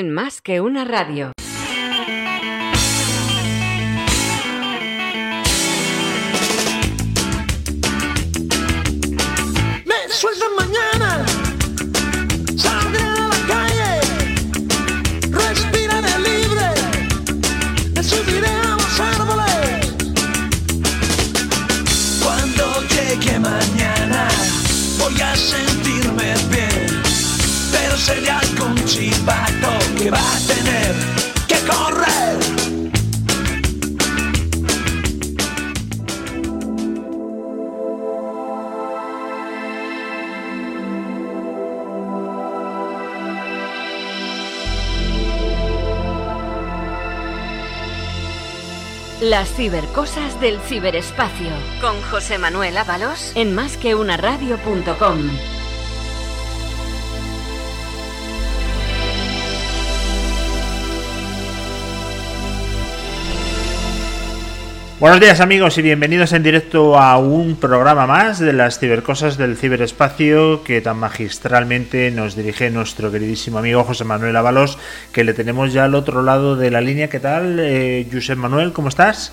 En más que una radio. Me suelto mañana, saldré a la calle, respiraré libre, me subiré a los árboles. Cuando llegue mañana, voy a sentirme bien, pero sería algún chivato que va a tener que correr. Las cibercosas del ciberespacio. Con José Manuel Ábalos en másqueunaradio.com. Buenos días amigos y bienvenidos en directo a un programa más de las cibercosas del ciberespacio que tan magistralmente nos dirige nuestro queridísimo amigo José Manuel Ábalos que le tenemos ya al otro lado de la línea. ¿Qué tal, eh, Josep Manuel? ¿Cómo estás?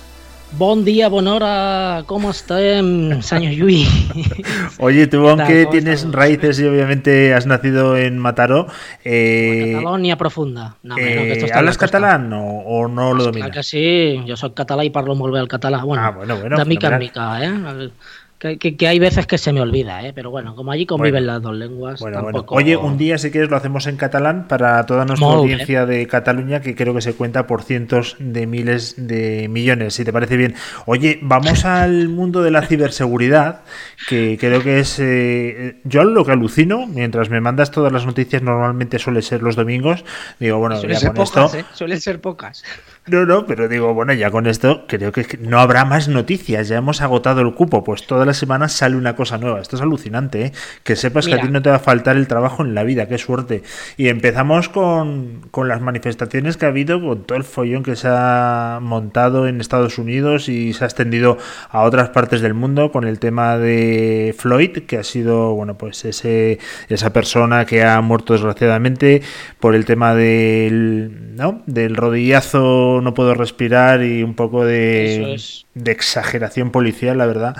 Bon dia, bona hora, com estem, senyor Lluís? Oye, tú aunque? ¿Cómo tienes raíces y obviamente has nacido en Mataró, eh, Catalonia profunda. No, home, no, que eh, esto ¿hablas catalán o, o no lo Clar dominas? que sí, jo sóc català i parlo molt bé el català. Bueno, Ah, bueno, bueno, de mica en mica, ¿eh? Que, que, que hay veces que se me olvida, ¿eh? Pero bueno, como allí conviven Bueno. las dos lenguas, Bueno, bueno. tampoco... Oye, un día si quieres lo hacemos en catalán para toda nuestra Molt audiencia de Cataluña, que creo que se cuenta por cientos de miles de millones, si te parece bien. Oye, vamos al mundo de la ciberseguridad, que creo que es... eh, yo lo que alucino, mientras me mandas todas las noticias, normalmente suele ser los domingos, digo, bueno, ya con pocas, esto... ¿eh? Suelen ser pocas. No, no, pero digo, bueno, ya con esto creo que no habrá más noticias, ya hemos agotado el cupo, pues todas las semanas sale una cosa nueva, esto es alucinante, ¿eh? que sepas que a ti no te va a faltar el trabajo en la vida, qué suerte. Y empezamos con, con las manifestaciones que ha habido, con todo el follón que se ha montado en Estados Unidos y se ha extendido a otras partes del mundo con el tema de Floyd, que ha sido, bueno, pues ese, esa persona que ha muerto desgraciadamente por el tema del, ¿no? del rodillazo, no puedo respirar y un poco de, es. de exageración policial, la verdad,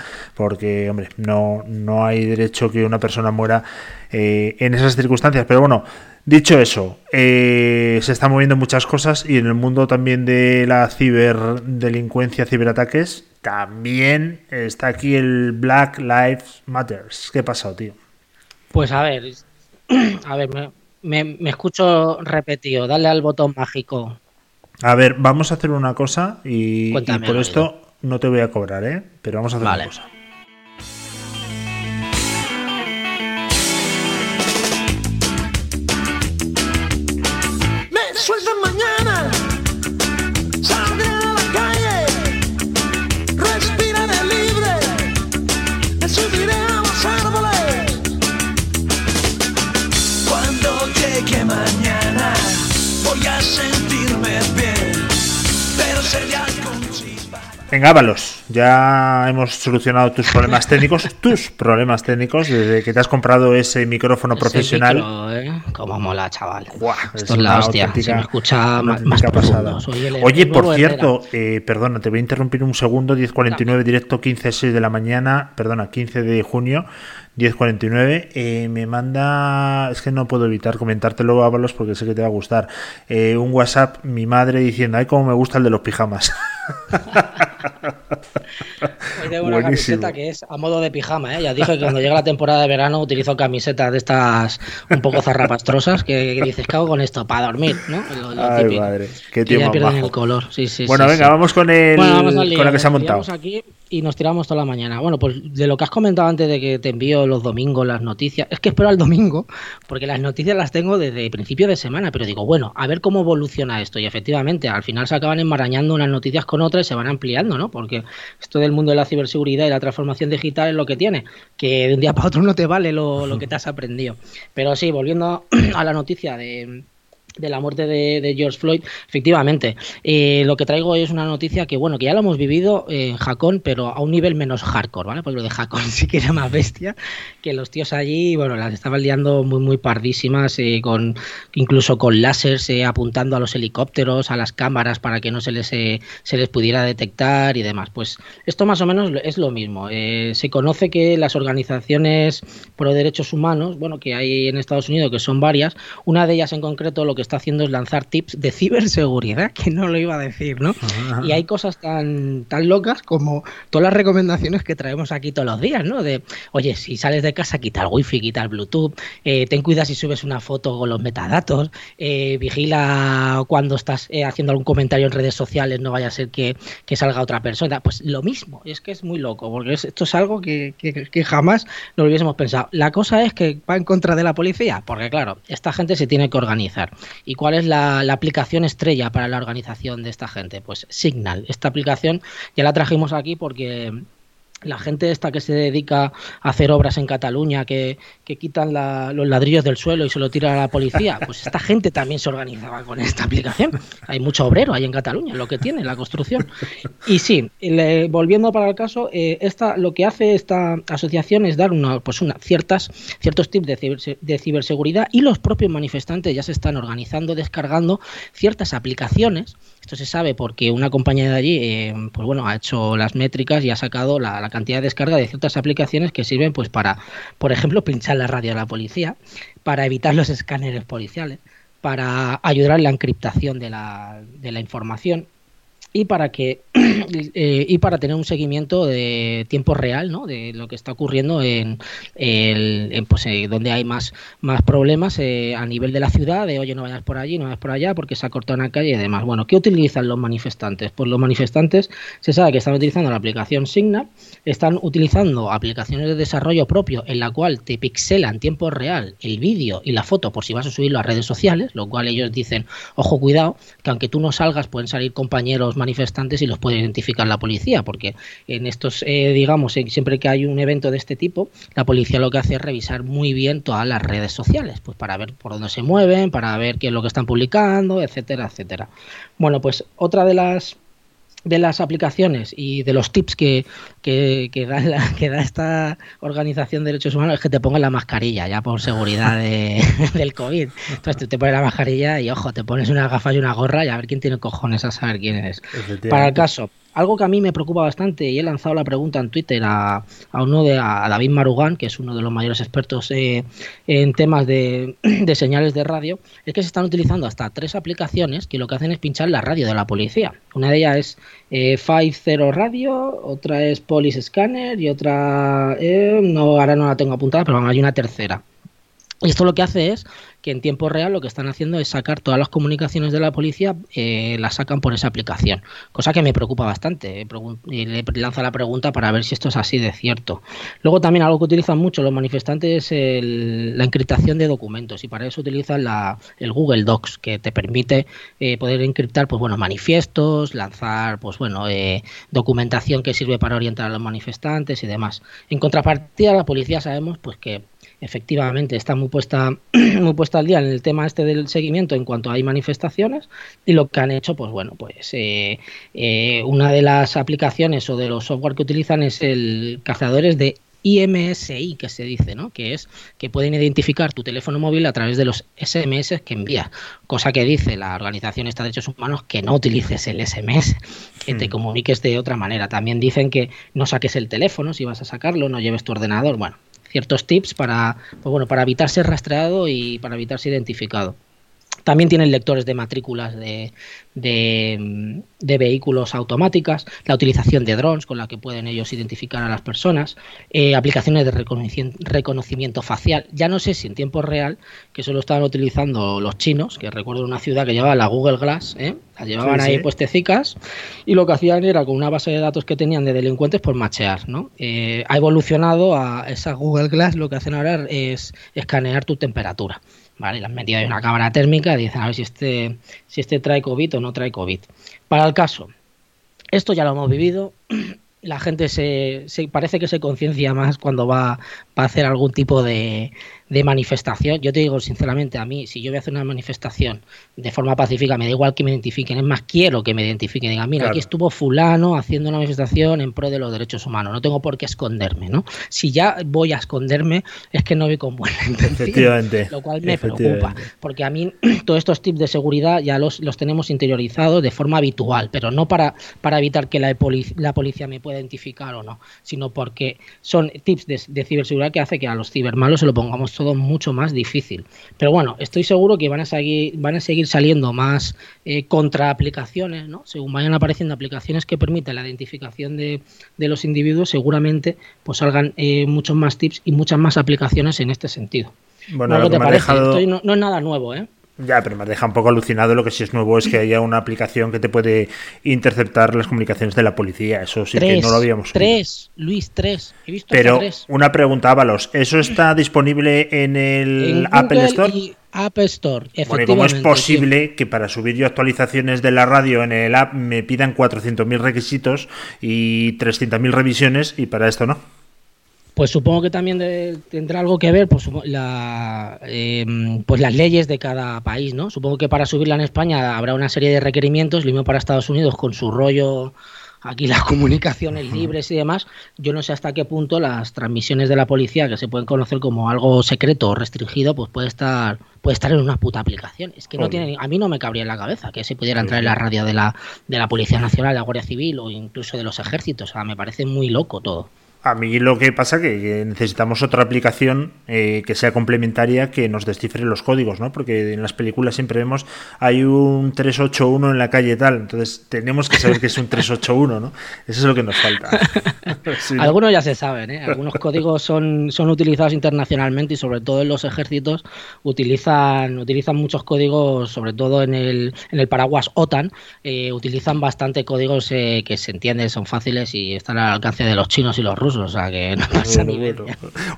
porque, hombre, no, no hay derecho que una persona muera eh, en esas circunstancias. Pero bueno, dicho eso, eh, se están moviendo muchas cosas y en el mundo también de la ciberdelincuencia, ciberataques, también está aquí el Black Lives Matters. ¿Qué ha pasado, tío? Pues a ver, a ver, me, me, me escucho repetido. Dale al botón mágico. A ver, vamos a hacer una cosa y, por esto no te voy a cobrar, ¿eh? Pero vamos a hacer Vale. una cosa. Venga, Ábalos, ya hemos solucionado tus problemas técnicos, tus problemas técnicos, desde que te has comprado ese micrófono Ese profesional. micro, ¿eh? Como mola, chaval. Esto es la hostia. Se me escucha más, más pasada. El- Oye, por cierto, eh, perdona, te voy a interrumpir un segundo, 10.49, directo 15.6 de la mañana, perdona, 15 de junio, 10.49, eh, me manda, es que no puedo evitar comentártelo, Ábalos, porque sé que te va a gustar, eh, un WhatsApp, mi madre diciendo, ay, cómo me gusta el de los pijamas. Hoy tengo una Buenísimo. camiseta que es a modo de pijama, ¿eh? Ya dije que cuando llega la temporada de verano utilizo camisetas de estas un poco zarrapastrosas que, que dices, cago con esto, para dormir, ¿no? Lo, lo Ay, típico. madre, qué ya pierden majo. el color, sí, sí. Bueno, sí, venga, sí. vamos con el Bueno, vamos lío, con la que se ha montado. aquí y nos tiramos toda la mañana. Bueno, pues de lo que has comentado antes de que te envío los domingos las noticias, es que espero al domingo, porque las noticias las tengo desde principio de semana, pero digo, bueno, a ver cómo evoluciona esto. Y efectivamente, al final se acaban enmarañando unas noticias con otras y se van ampliando, ¿no? Porque esto del mundo de la ciberseguridad y la transformación digital es lo que tiene, que de un día para otro no te vale lo, lo que te has aprendido. Pero sí, volviendo a la noticia de de la muerte de, George Floyd, efectivamente, eh, lo que traigo es una noticia que, bueno, que ya lo hemos vivido en Jacón, pero a un nivel menos hardcore, ¿vale? Porque lo de Jacón sí que era más bestia, que los tíos allí, bueno, las estaban liando muy, muy pardísimas, eh, con incluso con láseres eh, apuntando a los helicópteros, a las cámaras, para que no se les, se les pudiera detectar y demás. Pues esto más o menos es lo mismo. se conoce que las organizaciones pro derechos humanos, bueno, que hay en Estados Unidos, que son varias, una de ellas en concreto lo que está haciendo es lanzar tips de ciberseguridad, que no lo iba a decir, ¿no? Y hay cosas tan, tan locas como todas las recomendaciones que traemos aquí todos los días, ¿no? De, oye, si sales de casa, quita el wifi, quita el bluetooth, eh, ten cuidado si subes una foto con los metadatos, eh, vigila cuando estás eh, haciendo algún comentario en redes sociales, no vaya a ser que, salga otra persona. Pues lo mismo, es que es muy loco, porque esto es algo que, que jamás lo hubiésemos pensado. La cosa es que va en contra de la policía, porque claro, esta gente se tiene que organizar. ¿Y cuál es la, aplicación estrella para la organización de esta gente? Pues Signal. Esta aplicación ya la trajimos aquí porque la gente esta que se dedica a hacer obras en Cataluña, que, quitan los ladrillos del suelo y se lo tiran a la policía, pues esta gente también se organizaba con esta aplicación. Hay mucho obrero ahí en Cataluña, lo que tiene la construcción. Y sí, volviendo para el caso, eh, esta, lo que hace esta asociación es dar una, pues una, ciertas, ciertos tips de, de ciberseguridad y los propios manifestantes ya se están organizando, descargando ciertas aplicaciones esto se sabe porque una compañía de allí, eh, pues bueno, ha hecho las métricas y ha sacado la, cantidad de descarga de ciertas aplicaciones que sirven, pues para, por ejemplo, pinchar la radio de la policía, para evitar los escáneres policiales, para ayudar en la encriptación de la, de la información y para que eh, y para tener un seguimiento de tiempo real ¿no? de lo que está ocurriendo en, el, pues, eh, donde hay más, más problemas eh, a nivel de la ciudad de oye no vayas por allí no vayas por allá porque se ha cortado una calle y demás bueno qué utilizan los manifestantes pues los manifestantes se sabe que están utilizando la aplicación Signal están utilizando aplicaciones de desarrollo propio en la cual te pixelan en tiempo real el vídeo y la foto por si vas a subirlo a redes sociales lo cual ellos dicen ojo cuidado que aunque tú no salgas pueden salir compañeros manifestantes y los puede identificar la policía, porque en estos, eh, digamos, siempre que hay un evento de este tipo, la policía lo que hace es revisar muy bien todas las redes sociales, pues para ver por dónde se mueven, para ver qué es lo que están publicando, etcétera, etcétera. Bueno, pues otra de las de las aplicaciones y de los tips que, que, que, da, que da esta organización de derechos humanos es que te pongas la mascarilla, ya por seguridad de, del COVID. Entonces tú te pones la mascarilla y, ojo, te pones una gafa y una gorra y a ver quién tiene cojones a saber quién es. Para el caso, algo que a mí me preocupa bastante y he lanzado la pregunta en Twitter a, uno de a David Marugán, que es uno de los mayores expertos eh, en temas de, señales de radio, es que se están utilizando hasta tres aplicaciones que lo que hacen es pinchar la radio de la policía. Una de ellas es eh, 50 Radio, otra es Police Scanner y otra, eh, no, ahora no la tengo apuntada, pero hay una tercera. Y esto lo que hace es que en tiempo real lo que están haciendo es sacar todas las comunicaciones de la policía, eh, las sacan por esa aplicación, cosa que me preocupa bastante. Eh, y le lanza la pregunta para ver si esto es así de cierto. Luego también algo que utilizan mucho los manifestantes es la encriptación de documentos y para eso utilizan la, el Google Docs, que te permite eh, poder encriptar pues bueno manifiestos, lanzar pues bueno documentación que sirve para orientar a los manifestantes y demás. En contrapartida, la policía sabemos pues que efectivamente está muy puesta, muy puesta al día en el tema este del seguimiento en cuanto hay manifestaciones y lo que han hecho, pues bueno, pues eh, eh, una de las aplicaciones o de los software que utilizan es el cazadores de IMSI que se dice, ¿no? Que es que pueden identificar tu teléfono móvil a través de los SMS que envías, cosa que dice la Organización de Derechos Humanos que no utilices el SMS, que te hmm. comuniques de otra manera. También dicen que no saques el teléfono si vas a sacarlo, no lleves tu ordenador. Bueno, ciertos tips para, pues bueno, para evitar ser rastreado y para evitar ser identificado. También tienen lectores de matrículas de, de, vehículos automáticas, la utilización de drones con la que pueden ellos identificar a las personas, eh, aplicaciones de reconocimiento, facial. Ya no sé si en tiempo real, que solo estaban utilizando los chinos, que recuerdo una ciudad que llevaba la Google Glass, ¿eh? las llevaban ahí puestecicas y lo que hacían era con una base de datos que tenían de delincuentes por machear. ¿no? Eh, ha evolucionado a esa Google Glass, lo que hacen ahora es escanear tu temperatura. ¿Vale? Le han metido ahí una cámara térmica y dicen a ver si este, si este trae COVID o no trae COVID. Para el caso, esto ya lo hemos vivido. La gente se, se parece que se conciencia más cuando va, va, a hacer algún tipo de, de manifestación, yo te digo sinceramente, a mí, si yo voy a hacer una manifestación de forma pacífica, me da igual que me identifiquen, es más, quiero que me identifiquen, digan, mira, aquí estuvo fulano haciendo una manifestación en pro de los derechos humanos, no tengo por qué esconderme, ¿no? Si ya voy a esconderme, es que no voy con buena intención, lo cual me preocupa, porque a mí todos estos tips de seguridad ya los, los tenemos interiorizados de forma habitual, pero no para, para evitar que la, la policía me pueda identificar o no, sino porque son tips de, de ciberseguridad que hace que a los cibermalos se lo pongamos todo mucho más difícil. Pero bueno, estoy seguro que van a seguir, van a seguir saliendo más eh, contraaplicaciones, ¿no? Según vayan apareciendo aplicaciones que permiten la identificación de, los individuos, seguramente pues salgan eh, muchos más tips y muchas más aplicaciones en este sentido. Bueno, lo que te parece? no, no es nada nuevo, ¿eh? Ya, pero me deja un poco alucinado. Lo que sí es nuevo es que haya una aplicación que te puede interceptar las comunicaciones de la policía. Eso sí que no lo habíamos visto. Tres, Luis, tres. He visto pero una pregunta, Ábalos. ¿Eso está disponible en el Apple Store? Y App Store, bueno, ¿y cómo es posible que para subir yo actualizaciones de la radio en el app me pidan 400.000 requisitos y 300.000 revisiones y para esto no? Pues supongo que también tendrá algo que ver pues, la, em, pues las leyes de cada país, ¿no? Supongo que para subirla en España habrá una serie de requerimientos, lo mismo para Estados Unidos con su rollo aquí las comunicaciones libres y demás, yo no sé hasta qué punto las transmisiones de la policía, que se pueden conocer como algo secreto o restringido, pues puede estar, puede estar en una puta aplicación. Es que no tiene, a mí no me cabría en la cabeza que se pudiera entrar en la radio de la, de la Policía Nacional, de la Guardia Civil o incluso de los ejércitos. O sea, me parece muy loco todo. A mí lo que pasa es que necesitamos otra aplicación eh, que sea complementaria que nos descifre los códigos, ¿no? Porque en las películas siempre vemos hay un 381 en la calle tal, entonces tenemos que saber que es un 381, ¿no? Eso es lo que nos falta. Algunos ya se saben, ¿eh? Algunos códigos son, son utilizados internacionalmente y sobre todo en los ejércitos utilizan, utilizan muchos códigos, sobre todo en el, en el paraguas OTAN, eh, utilizan bastante códigos eh, que se entienden, son fáciles y están al alcance de los chinos y los rusos o sea que no pasa ni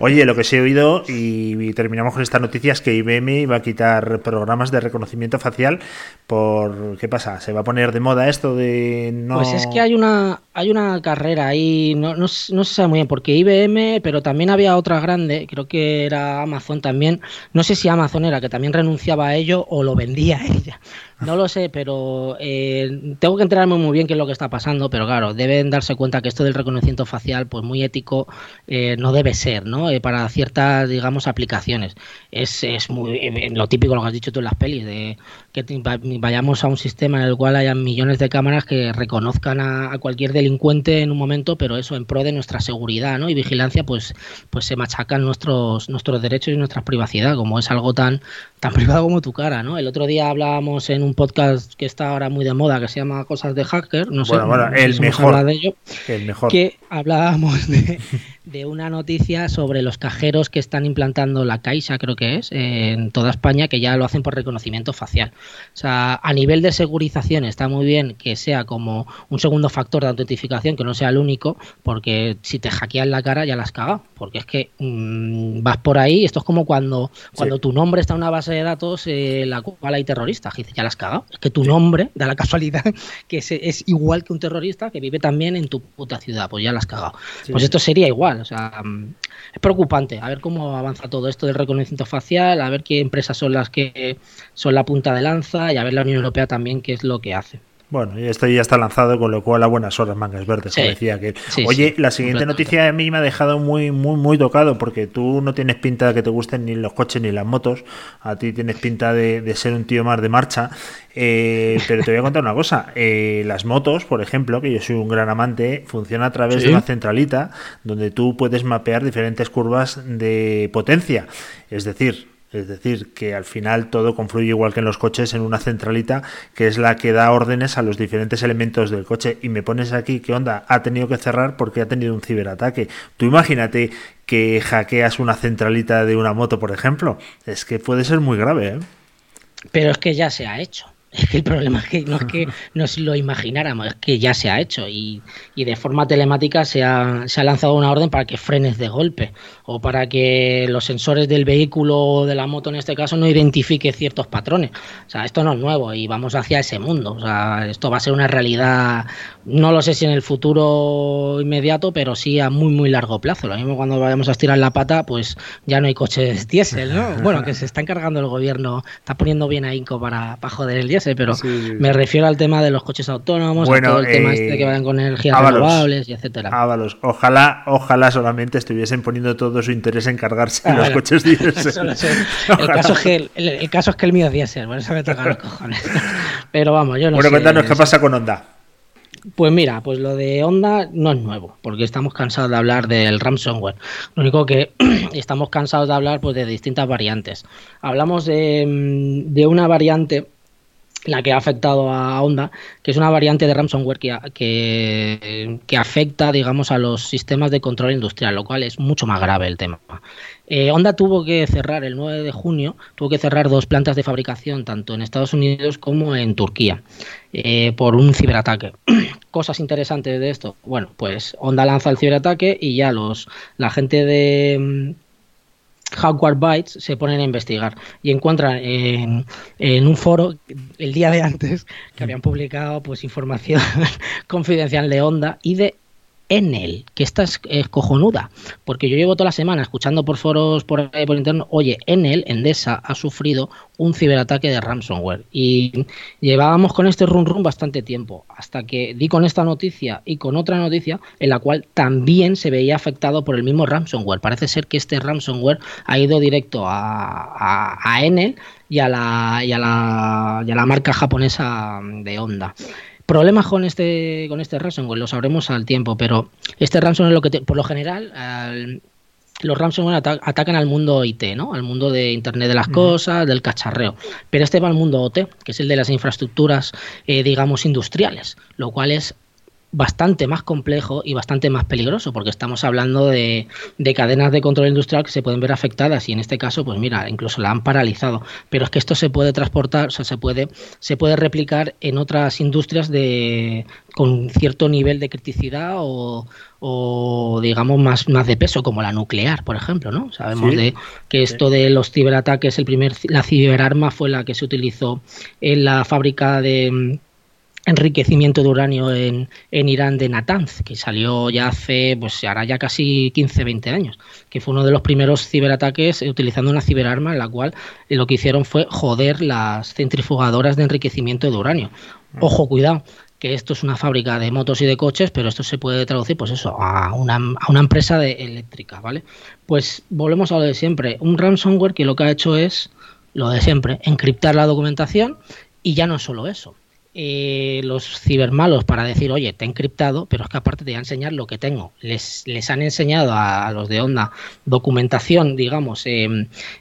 Oye, lo que se he oído, y, terminamos con esta noticia, es que IBM iba a quitar programas de reconocimiento facial por... ¿Qué pasa? ¿Se va a poner de moda esto de no...? Pues es que hay una, hay una carrera ahí, no, no, no se sabe muy bien, porque IBM, pero también había otra grande, creo que era Amazon también, no sé si Amazon era que también renunciaba a ello o lo vendía a ella. No lo sé, pero eh, tengo que enterarme muy bien qué es lo que está pasando, pero claro, deben darse cuenta que esto del reconocimiento facial, pues muy ético, eh, no debe ser, ¿no? Eh, para ciertas, digamos, aplicaciones. Es, es muy lo típico, lo que has dicho tú en las pelis, de que vayamos a un sistema en el cual haya millones de cámaras que reconozcan a, cualquier delincuente en un momento, pero eso en pro de nuestra seguridad, ¿no? Y vigilancia, pues, pues se machacan nuestros, nuestros derechos y nuestra privacidad, como es algo tan, tan privado como tu cara, ¿no? El otro día hablábamos en un un podcast que está ahora muy de moda que se llama Cosas de Hacker, no sé, el, mejor, de ello, el mejor, que hablábamos de, de una noticia sobre los cajeros que están implantando la Caixa, creo que es, en toda España, que ya lo hacen por reconocimiento facial. O sea, a nivel de segurización está muy bien que sea como un segundo factor de autentificación, que no sea el único, porque si te hackean la cara ya la has cagado. Porque es que mm, vas por ahí, esto es como cuando, cuando tu nombre está en una base de datos, eh, la cual hay terroristas, dices, ya la has cagado. Es que tu nombre da la casualidad que es, es, igual que un terrorista que vive también en tu puta ciudad, pues ya la has cagado. Pues esto sería igual. O sea, mm, es preocupante. A ver cómo avanza todo esto del reconocimiento facial, a ver qué empresas son las que son la punta de lanza y a ver la Unión Europea también qué es lo que hace. Bueno, esto ya está lanzado, con lo cual a buenas horas mangas verdes, como decía que. Oye, la siguiente noticia a mí me ha dejado muy, muy, muy tocado, porque tú no tienes pinta de que te gusten ni los coches ni las motos, a ti tienes pinta de, ser un tío más de marcha, eh, pero te voy a contar una cosa, eh, las motos, por ejemplo, que yo soy un gran amante, funciona a través de una centralita donde tú puedes mapear diferentes curvas de potencia, es decir, es decir, que al final todo confluye igual que en los coches en una centralita que es la que da órdenes a los diferentes elementos del coche. Y me pones aquí, ¿qué onda? Ha tenido que cerrar porque ha tenido un ciberataque. Tú imagínate que hackeas una centralita de una moto, por ejemplo. Es que puede ser muy grave, ¿eh? Pero es que ya se ha hecho. Es que el problema es que no es que nos lo imagináramos, es que ya se ha hecho y, y de forma telemática se ha, se ha, lanzado una orden para que frenes de golpe o para que los sensores del vehículo o de la moto en este caso no identifique ciertos patrones. O sea, esto no es nuevo y vamos hacia ese mundo. O sea, esto va a ser una realidad, no lo sé si en el futuro inmediato, pero sí a muy, muy largo plazo. Lo mismo cuando vayamos a estirar la pata, pues ya no hay coches diésel, ¿no? Bueno, que se está encargando el gobierno, está poniendo bien ahí para, para joder el diésel, pero sí, me refiero al tema de los coches autónomos, bueno, a todo el eh, tema este de que vayan con energías Ábalos, renovables y etcétera. Ábalos. Ojalá, ojalá solamente estuviesen poniendo todo su interés en cargarse ah, los bueno, coches diésel. el, caso es que el, el, el, caso es que el mío es diésel, por eso me toca los cojones. Pero vamos, yo no Bueno, sé, cuéntanos qué pasa con Honda. Pues mira, pues lo de Honda no es nuevo, porque estamos cansados de hablar del ransomware. Lo único que estamos cansados de hablar pues de distintas variantes. Hablamos de, de una variante la que ha afectado a Honda, que es una variante de ransomware que, que, afecta, digamos, a los sistemas de control industrial, lo cual es mucho más grave el tema. Eh, Honda tuvo que cerrar el 9 de junio, tuvo que cerrar dos plantas de fabricación, tanto en Estados Unidos como en Turquía, eh, por un ciberataque. Cosas interesantes de esto. Bueno, pues Honda lanza el ciberataque y ya los la gente de Hardware Bytes se ponen a investigar y encuentran en, en, un foro el día de antes que habían publicado pues información confidencial de Honda y de Enel, que esta es, es, cojonuda, porque yo llevo toda la semana escuchando por foros por, por interno, oye, Enel, Endesa, ha sufrido un ciberataque de ransomware. Y llevábamos con este run run bastante tiempo, hasta que di con esta noticia y con otra noticia en la cual también se veía afectado por el mismo ransomware. Parece ser que este ransomware ha ido directo a, Enel y, a la, y a la marca japonesa de Honda problemas con este con este ransomware lo sabremos al tiempo, pero este ransomware lo que te, por lo general al, los ransomware ata atacan al mundo IT, ¿no? Al mundo de Internet de las cosas, del cacharreo. Pero este va al mundo OT, que es el de las infraestructuras, eh, digamos, industriales, lo cual es bastante más complejo y bastante más peligroso, porque estamos hablando de, de, cadenas de control industrial que se pueden ver afectadas y en este caso, pues mira, incluso la han paralizado. Pero es que esto se puede transportar, o sea, se puede, se puede replicar en otras industrias de con cierto nivel de criticidad o, o digamos más, más de peso, como la nuclear, por ejemplo, ¿no? Sabemos sí, de que esto de los ciberataques, el primer, la ciberarma fue la que se utilizó en la fábrica de enriquecimiento de uranio en, en, Irán de Natanz, que salió ya hace, pues hará ya casi 15, 20 años, que fue uno de los primeros ciberataques utilizando una ciberarma en la cual lo que hicieron fue joder las centrifugadoras de enriquecimiento de uranio. Ojo, cuidado, que esto es una fábrica de motos y de coches, pero esto se puede traducir, pues eso, a una, a una empresa de eléctrica, ¿vale? Pues volvemos a lo de siempre, un ransomware que lo que ha hecho es lo de siempre, encriptar la documentación y ya no solo eso, eh, los cibermalos para decir, oye, te he encriptado, pero es que aparte te voy a enseñar lo que tengo. Les, les han enseñado a, los de Onda documentación, digamos, eh,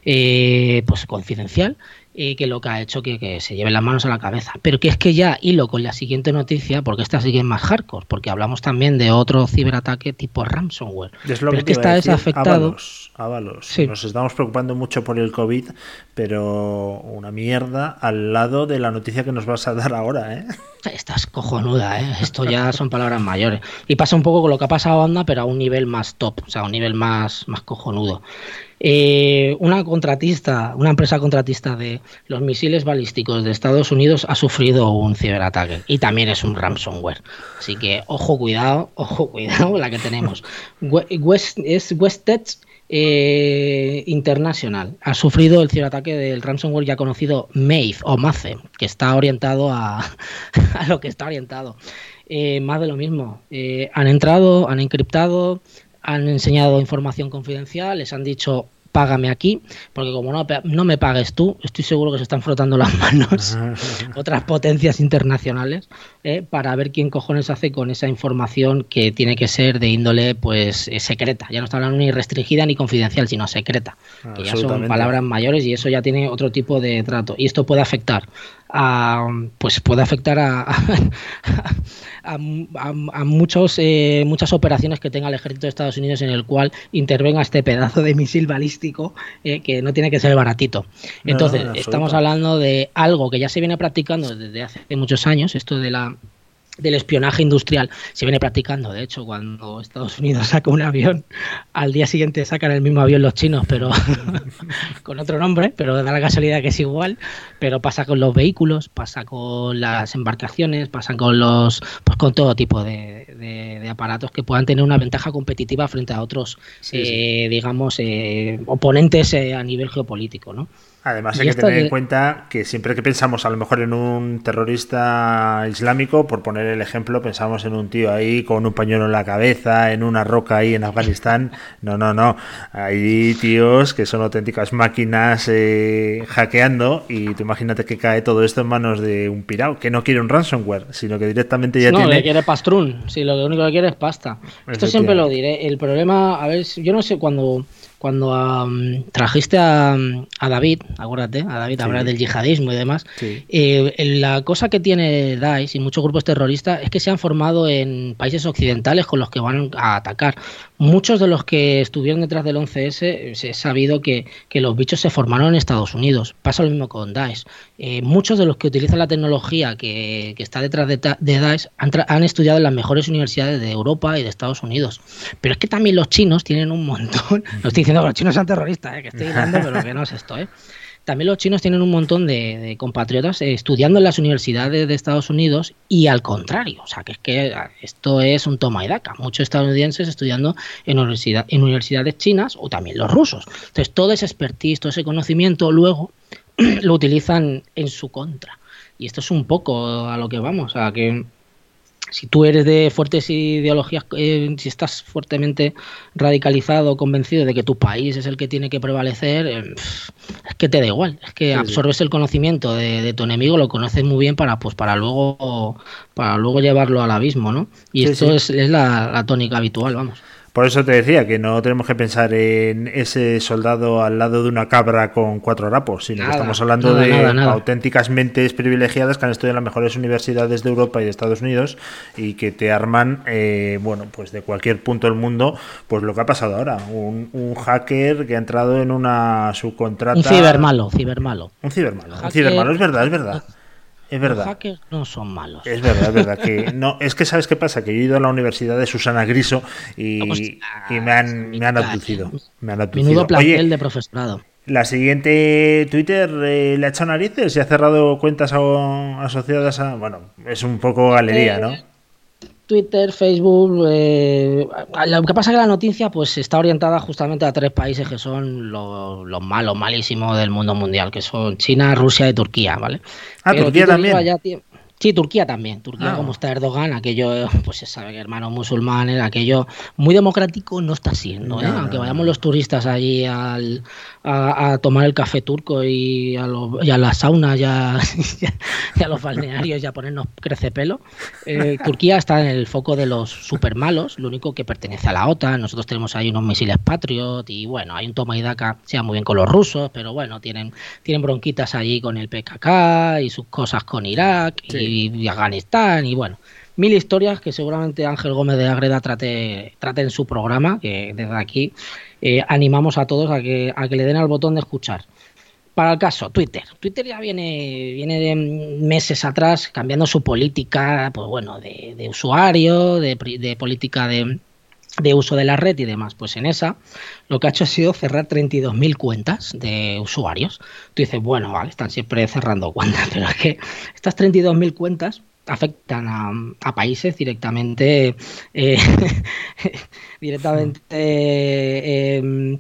eh, pues confidencial, eh, que lo que ha hecho que, que, se lleven las manos a la cabeza. Pero que es que ya hilo con la siguiente noticia, porque esta sigue más hardcore, porque hablamos también de otro ciberataque tipo ransomware. Es lo pero que, es que está. Sí. Nos estamos preocupando mucho por el COVID, pero una mierda al lado de la noticia que nos vas a dar ahora, ¿eh? Estás cojonuda, ¿eh? Esto ya son palabras mayores. Y pasa un poco con lo que ha pasado a Onda, pero a un nivel más top, o sea, a un nivel más, más cojonudo. Eh, una contratista, una empresa contratista de los misiles balísticos de Estados Unidos ha sufrido un ciberataque y también es un ransomware. Así que ojo, cuidado, ojo, cuidado la que tenemos. Es Westetch eh, International ha sufrido el ciberataque del ransomware ya conocido MAVE o MACE, que está orientado a, a lo que está orientado. Eh, más de lo mismo. Eh, han entrado, han encriptado, han enseñado información confidencial, les han dicho págame aquí, porque como no, no, me pagues tú, estoy seguro que se están frotando las manos otras potencias internacionales eh, para ver quién cojones hace con esa información que tiene que ser de índole pues eh, secreta. Ya no está hablando ni restringida ni confidencial, sino secreta, que ya son palabras mayores y eso ya tiene otro tipo de trato. Y esto puede afectar pues puede afectar a, a, muchos, eh, muchas operaciones que tenga el ejército de Estados Unidos en el cual intervenga este pedazo de misil balístico eh, que no tiene que ser baratito. Entonces, estamos hablando de algo que ya se viene practicando desde hace muchos años, esto de la del espionaje industrial se viene practicando. De hecho, cuando Estados Unidos saca un avión, al día siguiente sacan el mismo avión los chinos, pero con otro nombre, pero da la casualidad que es igual. Pero pasa con los vehículos, pasa con las embarcaciones, pasa con los, pues con todo tipo de, aparatos que puedan tener una ventaja competitiva frente a otros, eh, digamos, eh, oponentes eh, a nivel geopolítico, ¿no? Además hay que tener en cuenta que siempre que pensamos a lo mejor en un terrorista islámico, por poner el ejemplo, pensamos en un tío ahí con un pañuelo en la cabeza, en una roca ahí en Afganistán. No, no, no. Hay tíos que son auténticas máquinas eh, hackeando y tú imagínate que cae todo esto en manos de un pirado que no quiere un ransomware, sino que directamente ya no, tiene... No, quiere pastrún. Sí, lo único que quiere es pasta. Esto siempre lo diré. El problema, a ver, yo no sé cuando cuando trajiste a, David, acuérdate, a David, hablar del yihadismo y demás, eh, la cosa que tiene Daesh y muchos grupos terroristas es que se han formado en países occidentales con los que van a atacar. Muchos de los que estuvieron detrás del 11S, se ha sabido que, los bichos se formaron en Estados Unidos. Pasa lo mismo con Daesh. Eh, muchos de los que utilizan la tecnología que, está detrás de, de Daesh han, han, estudiado en las mejores universidades de Europa y de Estados Unidos. Pero es que también los chinos tienen un montón. No estoy diciendo que los chinos sean terroristas, eh, que estoy diciendo, pero que no es esto. ¿eh? También los chinos tienen un montón de, compatriotas eh, estudiando en las universidades de Estados Unidos y al contrario, o sea, que es que ah, esto es un toma y daca. Muchos estadounidenses estudiando en, universidad, en universidades chinas o también los rusos. Entonces, todo ese expertise, todo ese conocimiento, luego lo utilizan en su contra. Y esto es un poco a lo que vamos, a que si tú eres de fuertes ideologías, eh, si estás fuertemente radicalizado, convencido de que tu país es el que tiene que prevalecer, eh, es que te da igual, es que absorbes el conocimiento de, tu enemigo, lo conoces muy bien para pues para luego para luego llevarlo al abismo, ¿no? Y esto es, la tónica habitual, vamos. Por eso te decía que no tenemos que pensar en ese soldado al lado de una cabra con cuatro rapos, sino que estamos hablando de auténticas mentes privilegiadas que han estudiado en las mejores universidades de Europa y de Estados Unidos y que te arman, eh, bueno, pues de cualquier punto del mundo, pues lo que ha pasado ahora. Un, hacker que ha entrado en una subcontrata. Un cibermalo, cibermalo. Un cibermalo, un cibermalo, es verdad, es verdad. Es verdad. Los hackers no son malos. Es verdad, es verdad. Que no, es que sabes qué pasa, que yo he ido a la Universidad de Susana Griso y, me han, me han abducido. Me han Menudo plantel de profesorado. La siguiente Twitter eh, le ha echado narices y ha cerrado cuentas asociadas a. Bueno, es un poco galería, ¿no? Twitter, Facebook. Eh, lo que pasa es que la noticia pues está orientada justamente a tres países que son los, malos, malísimos del mundo mundial, que son China, Rusia y Turquía, ¿vale? Ah, Turquía también. Sí, Turquía también. Turquía, ah. como está Erdogan, aquello, pues se sabe que hermanos musulmanes, aquello muy democrático no está siendo. ¿eh? Aunque vayamos los turistas allí al, a, tomar el café turco y a, las saunas y a, los balnearios y a ponernos crecepelo, eh, Turquía está en el foco de los super malos, lo único que pertenece a la OTAN. Nosotros tenemos ahí unos misiles Patriot y bueno, hay un toma y daca, sea muy bien con los rusos, pero bueno, tienen, tienen bronquitas allí con el PKK y sus cosas con Irak y, Afganistán y bueno, mil historias que seguramente Ángel Gómez de Agreda trate, trate en su programa, que desde aquí eh, animamos a todos a que, a que le den al botón de escuchar. Para el caso, Twitter. Twitter ya viene, viene meses atrás cambiando su política, pues bueno, de, usuario, de, política de, de uso de la red y demás. Pues en esa lo que ha hecho ha sido cerrar 32.000 cuentas de usuarios. Tú dices, bueno, vale, están siempre cerrando cuentas, pero es que estas 32.000 cuentas afectan a, países directamente eh, directamente eh,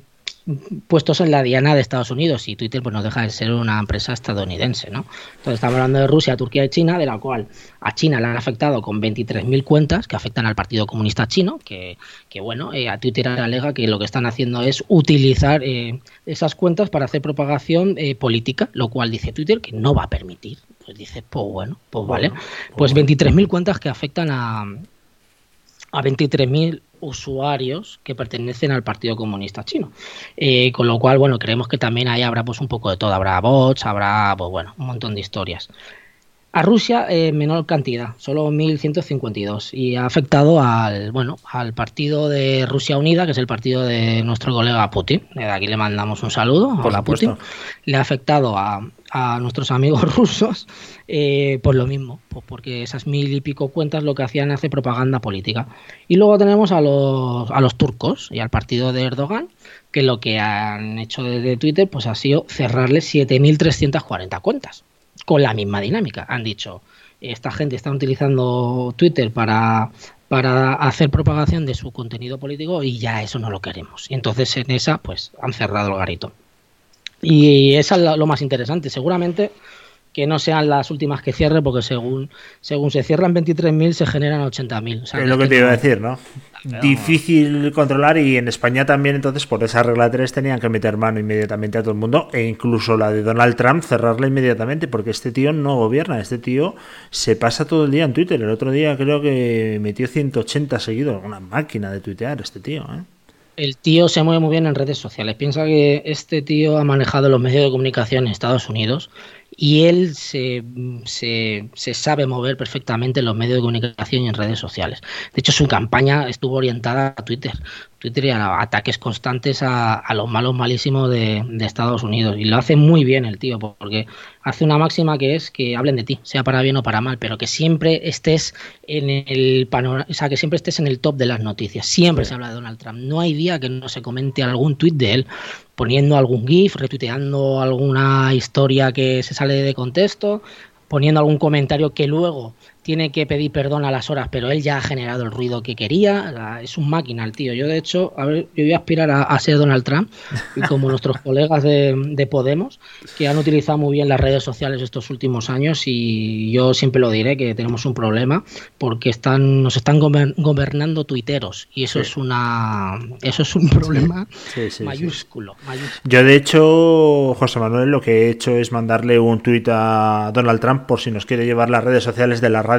puestos en la diana de Estados Unidos y Twitter pues no deja de ser una empresa estadounidense, ¿no? Entonces estamos hablando de Rusia, Turquía y China, de la cual a China le han afectado con 23.000 cuentas que afectan al Partido Comunista Chino, que, que bueno, eh, a Twitter alega que lo que están haciendo es utilizar eh, esas cuentas para hacer propagación eh, política, lo cual dice Twitter que no va a permitir. Pues dice, pues bueno, pues vale. Pues 23.000 cuentas que afectan a, a 23.000 usuarios que pertenecen al Partido Comunista Chino. Eh, con lo cual, bueno, creemos que también ahí habrá pues un poco de todo. Habrá bots, habrá, pues bueno, un montón de historias. A Rusia eh, menor cantidad, solo 1.152 y ha afectado al bueno al partido de Rusia Unida, que es el partido de nuestro colega Putin. De aquí le mandamos un saludo. a Putin. Le ha afectado a, nuestros amigos rusos eh, por lo mismo, pues porque esas mil y pico cuentas lo que hacían hace propaganda política. Y luego tenemos a los, a los turcos y al partido de Erdogan, que lo que han hecho desde Twitter pues ha sido cerrarles 7.340 cuentas con la misma dinámica. Han dicho, esta gente está utilizando Twitter para, para hacer propagación de su contenido político y ya eso no lo queremos. Y entonces en esa, pues han cerrado el garito. Y esa es lo más interesante. Seguramente que no sean las últimas que cierre, porque según, según se cierran 23.000, se generan 80.000. es lo que, te iba a decir, ¿no? Difícil controlar y en España también, entonces, por esa regla 3 tenían que meter mano inmediatamente a todo el mundo e incluso la de Donald Trump cerrarla inmediatamente, porque este tío no gobierna, este tío se pasa todo el día en Twitter. El otro día creo que metió 180 seguidos, una máquina de tuitear este tío, ¿eh? el tío se mueve muy bien en redes sociales. Piensa que este tío ha manejado los medios de comunicación en Estados Unidos y él se, se, se, sabe mover perfectamente en los medios de comunicación y en redes sociales. De hecho, su campaña estuvo orientada a Twitter. Twitter y a ataques constantes a, a los malos malísimos de, de, Estados Unidos. Y lo hace muy bien el tío, porque hace una máxima que es que hablen de ti, sea para bien o para mal, pero que siempre estés en el panorama, o sea, que siempre estés en el top de las noticias. Siempre se habla de Donald Trump. No hay día que no se comente algún tuit de él poniendo algún GIF, retuiteando alguna historia que se sale de contexto, poniendo algún comentario que luego tiene que pedir perdón a las horas, pero él ya ha generado el ruido que quería. Es un máquina el tío. Yo, de hecho, a ver, yo voy a aspirar a, ser Donald Trump, y como nuestros colegas de, Podemos, que han utilizado muy bien las redes sociales estos últimos años, y yo siempre lo diré que tenemos un problema porque están, nos están gobernando tuiteros, y eso es una eso es un problema mayúsculo, Yo, de hecho, José Manuel, lo que he hecho es mandarle un tuit a Donald Trump por si nos quiere llevar las redes sociales de la radio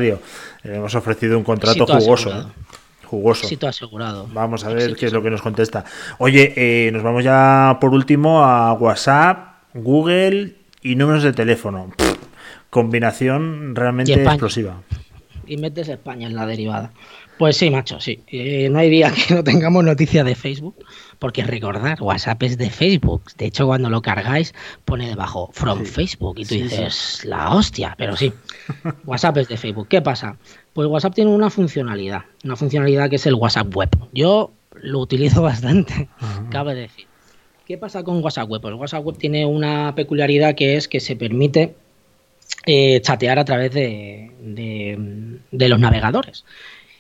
hemos ofrecido un contrato jugoso. ¿eh? Jugoso. asegurado. Vamos a ver qué es lo que nos contesta. Oye, eh, nos vamos ya por último a WhatsApp, Google y números de teléfono. combinación realmente explosiva. Y metes España en la derivada. Pues sí, macho, sí. Eh, no hay día que no tengamos noticia de Facebook, porque recordar, WhatsApp es de Facebook. De hecho, cuando lo cargáis, pone debajo from Facebook y tú dices, la hostia, pero sí, WhatsApp es de Facebook. ¿Qué pasa? Pues WhatsApp tiene una funcionalidad, una funcionalidad que es el WhatsApp Web. Yo lo utilizo bastante, cabe decir. ¿Qué pasa con WhatsApp Web? Pues WhatsApp Web tiene una peculiaridad que es que se permite eh, chatear a través de, de los navegadores.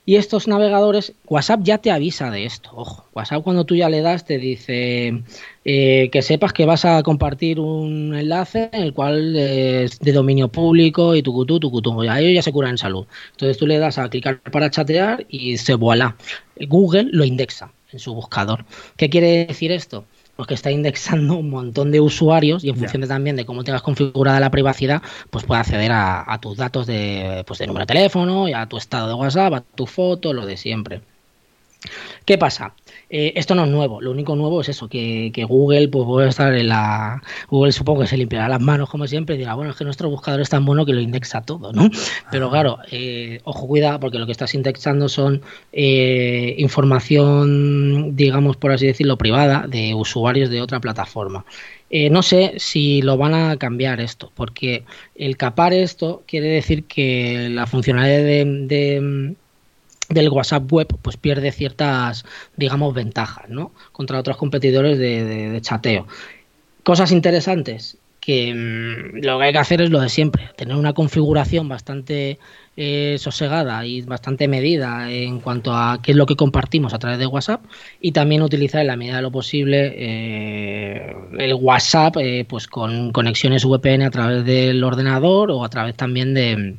Y estos navegadores, WhatsApp ya te avisa de esto. Ojo, WhatsApp cuando tú ya le das te dice eh, que sepas que vas a compartir un enlace en el cual es de dominio público y tu tu Ya ellos ya se curan en salud. Entonces tú le das a clicar para chatear y se voilà. Google lo indexa en su buscador. ¿Qué quiere decir esto? Porque está indexando un montón de usuarios y en función de, también de cómo tengas configurada la privacidad, pues puede acceder a, tus datos de, pues de número de teléfono, y a tu estado de WhatsApp, a tu foto, lo de siempre. ¿Qué pasa? Eh, esto no es nuevo, lo único nuevo es eso, que, Google pues puede estar en la... Google supongo que se limpiará las manos como siempre y dirá, bueno, es que nuestro buscador es tan bueno que lo indexa todo, ¿no? Pero claro, eh, ojo, cuidado, porque lo que estás indexando son eh, información, digamos, por así decirlo, privada de usuarios de otra plataforma. no sé si lo van a cambiar esto, porque el capar esto quiere decir que la funcionalidad de del WhatsApp web pues pierde ciertas digamos ventajas ¿no? contra otros competidores de, chateo cosas interesantes que mm, lo que hay que hacer es lo de siempre tener una configuración bastante eh, sosegada y bastante medida en cuanto a qué es lo que compartimos a través de WhatsApp y también utilizar en la medida de lo posible eh, el WhatsApp eh, pues con conexiones VPN a través del ordenador o a través también de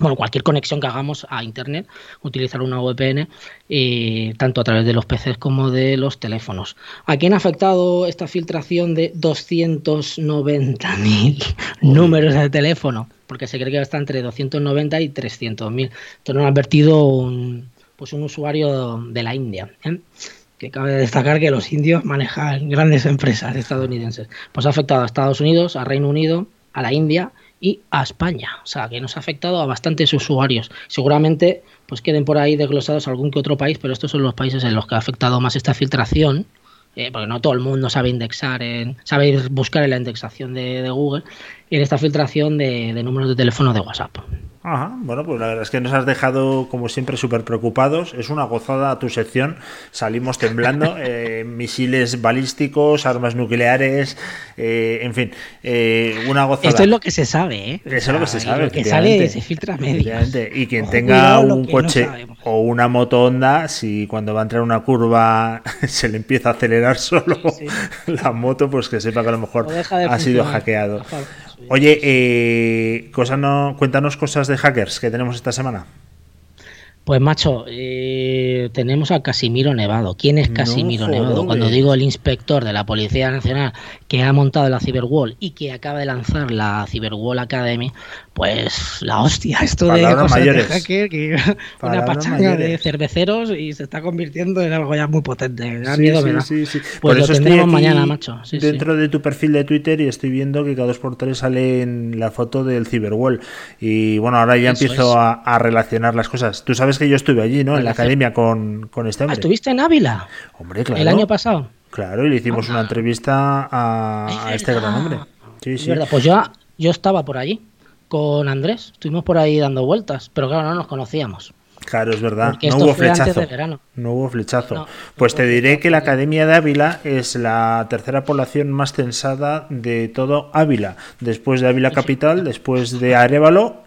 bueno, cualquier conexión que hagamos a Internet, utilizar una VPN, eh, tanto a través de los PCs como de los teléfonos. ¿A quién ha afectado esta filtración de 290.000 números de teléfono? Porque se cree que está entre 290 y 300.000. Entonces nos ha advertido un, pues un usuario de la India. ¿eh? Que cabe destacar que los indios manejan grandes empresas estadounidenses. Pues ha afectado a Estados Unidos, a Reino Unido, a la India y a España. O sea, que nos ha afectado a bastantes usuarios. Seguramente pues queden por ahí desglosados algún que otro país, pero estos son los países en los que ha afectado más esta filtración. Eh, porque no todo el mundo sabe indexar, en, sabe buscar en la indexación de, de Google, en esta filtración de, de números de teléfono de WhatsApp. Ajá, bueno, pues la verdad es que nos has dejado, como siempre, súper preocupados. Es una gozada tu sección. Salimos temblando. eh, misiles balísticos, armas nucleares, eh, en fin, eh, una gozada. Esto es lo que se sabe, ¿eh? Eso es lo que se sabe. Lo que sale se filtra medio. Y quien Ojo, tenga un coche no o una moto Honda, si cuando va a entrar una curva se le empieza a acelerar solo sí, sí. la moto, pues que sepa que a lo mejor ha sido hackeado. Oye, eh, cosa no, cuéntanos cosas de hackers que tenemos esta semana. Pues macho, eh, tenemos a Casimiro Nevado. ¿Quién es Casimiro no, Nevado? Cuando digo el inspector de la Policía Nacional que ha montado la Cyberwall y que acaba de lanzar la Cyberwall Academy, pues la hostia, esto de cosas de hacker, que una pachanga de cerveceros y se está convirtiendo en algo ya muy potente. Da sí, miedo, sí, ¿verdad? sí. Pues Por lo eso tendremos aquí mañana, macho. Dentro de tu perfil de Twitter y estoy viendo que cada dos por tres sale en la foto del Cyberwall. Y bueno, ahora ya Eso empiezo a, a relacionar las cosas. Tú sabes que yo estuve allí, ¿no? En la academia con, con este Ah, hombre. ¿Estuviste en Ávila Hombre, claro. el año pasado? Claro, y le hicimos una entrevista a, Es a este verdad. gran hombre. Sí, sí. verdad, pues yo, yo estaba por allí con Andrés, estuvimos por ahí dando vueltas, pero claro, no nos conocíamos. Claro, es verdad. No hubo flechazo. No hubo flechazo. No, pues no te diré que la Academia de Ávila es la tercera población más censada de todo Ávila. Después de Ávila Capital, después de Arevalo,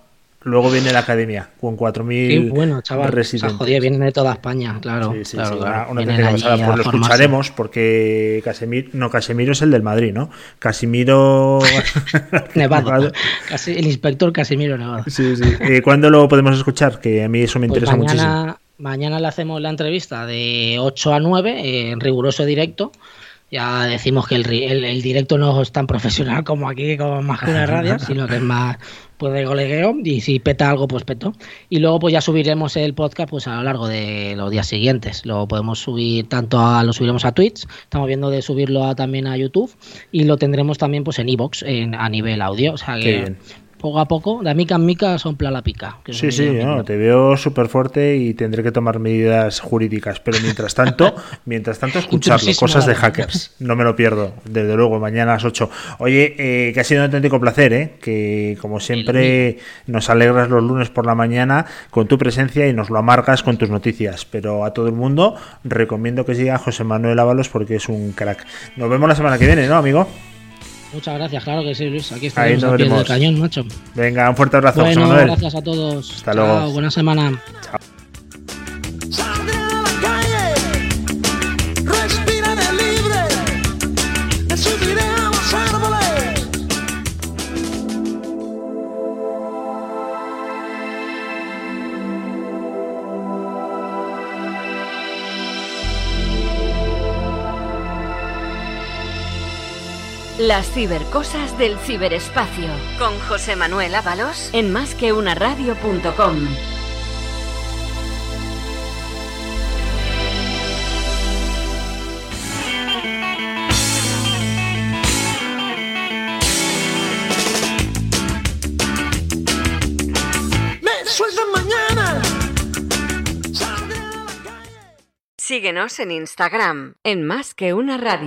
luego viene la Academia, con 4.000 Qué bueno, chaval. O sea, residentes. joder, vienen de toda España, claro. Sí, sí, claro, sí, claro. una, una pasada. Pues lo escucharemos porque Casemiro, no, Casemiro es el del Madrid, ¿no? Casimiro Nevado. Casi, el inspector Casimiro Nevado. Sí, sí. Eh, ¿Cuándo lo podemos escuchar? Que a mí eso me Pues interesa muchísimo. mañana, mañana le hacemos la entrevista de 8 a 9 eh, en riguroso directo. Ya decimos que el, el- el directo no es tan profesional como aquí, como más que una radio, sino que es más pues de golegueo y si peta algo, pues peto. Y luego pues ya subiremos el podcast pues a lo largo de los días siguientes. Lo podemos subir tanto a, lo subiremos a Twitch, estamos viendo de subirlo a- también a YouTube y lo tendremos también pues en en, a nivel audio. O sea Qué que bien. Poco a poco, de mica en mica son la pica. que Sí, sí, no, te veo súper fuerte y tendré que tomar medidas jurídicas. Pero mientras tanto, mientras tanto, escucharlo, cosas de hackers. No me lo pierdo, desde luego, mañana a las 8. Oye, eh, que ha sido un auténtico placer, ¿eh? Que como siempre nos alegras los lunes por la mañana con tu presencia y nos lo amargas con tus noticias. Pero a todo el mundo recomiendo que siga José Manuel Ábalos porque es un crack. Nos vemos la semana que viene, ¿no, amigo? Muchas gracias, claro que sí, Luis. Aquí Ahí estaremos nos del cañón, macho. Venga, un fuerte abrazo, Bueno, gracias a todos. Hasta Chao, luego. buena semana. Saldré Las cibercosas del ciberespacio. Con José Manuel Ábalos en másqueunaradio.com. Me sueltan mañana. Saldré a la calle. Síguenos en Instagram en Más que una radio.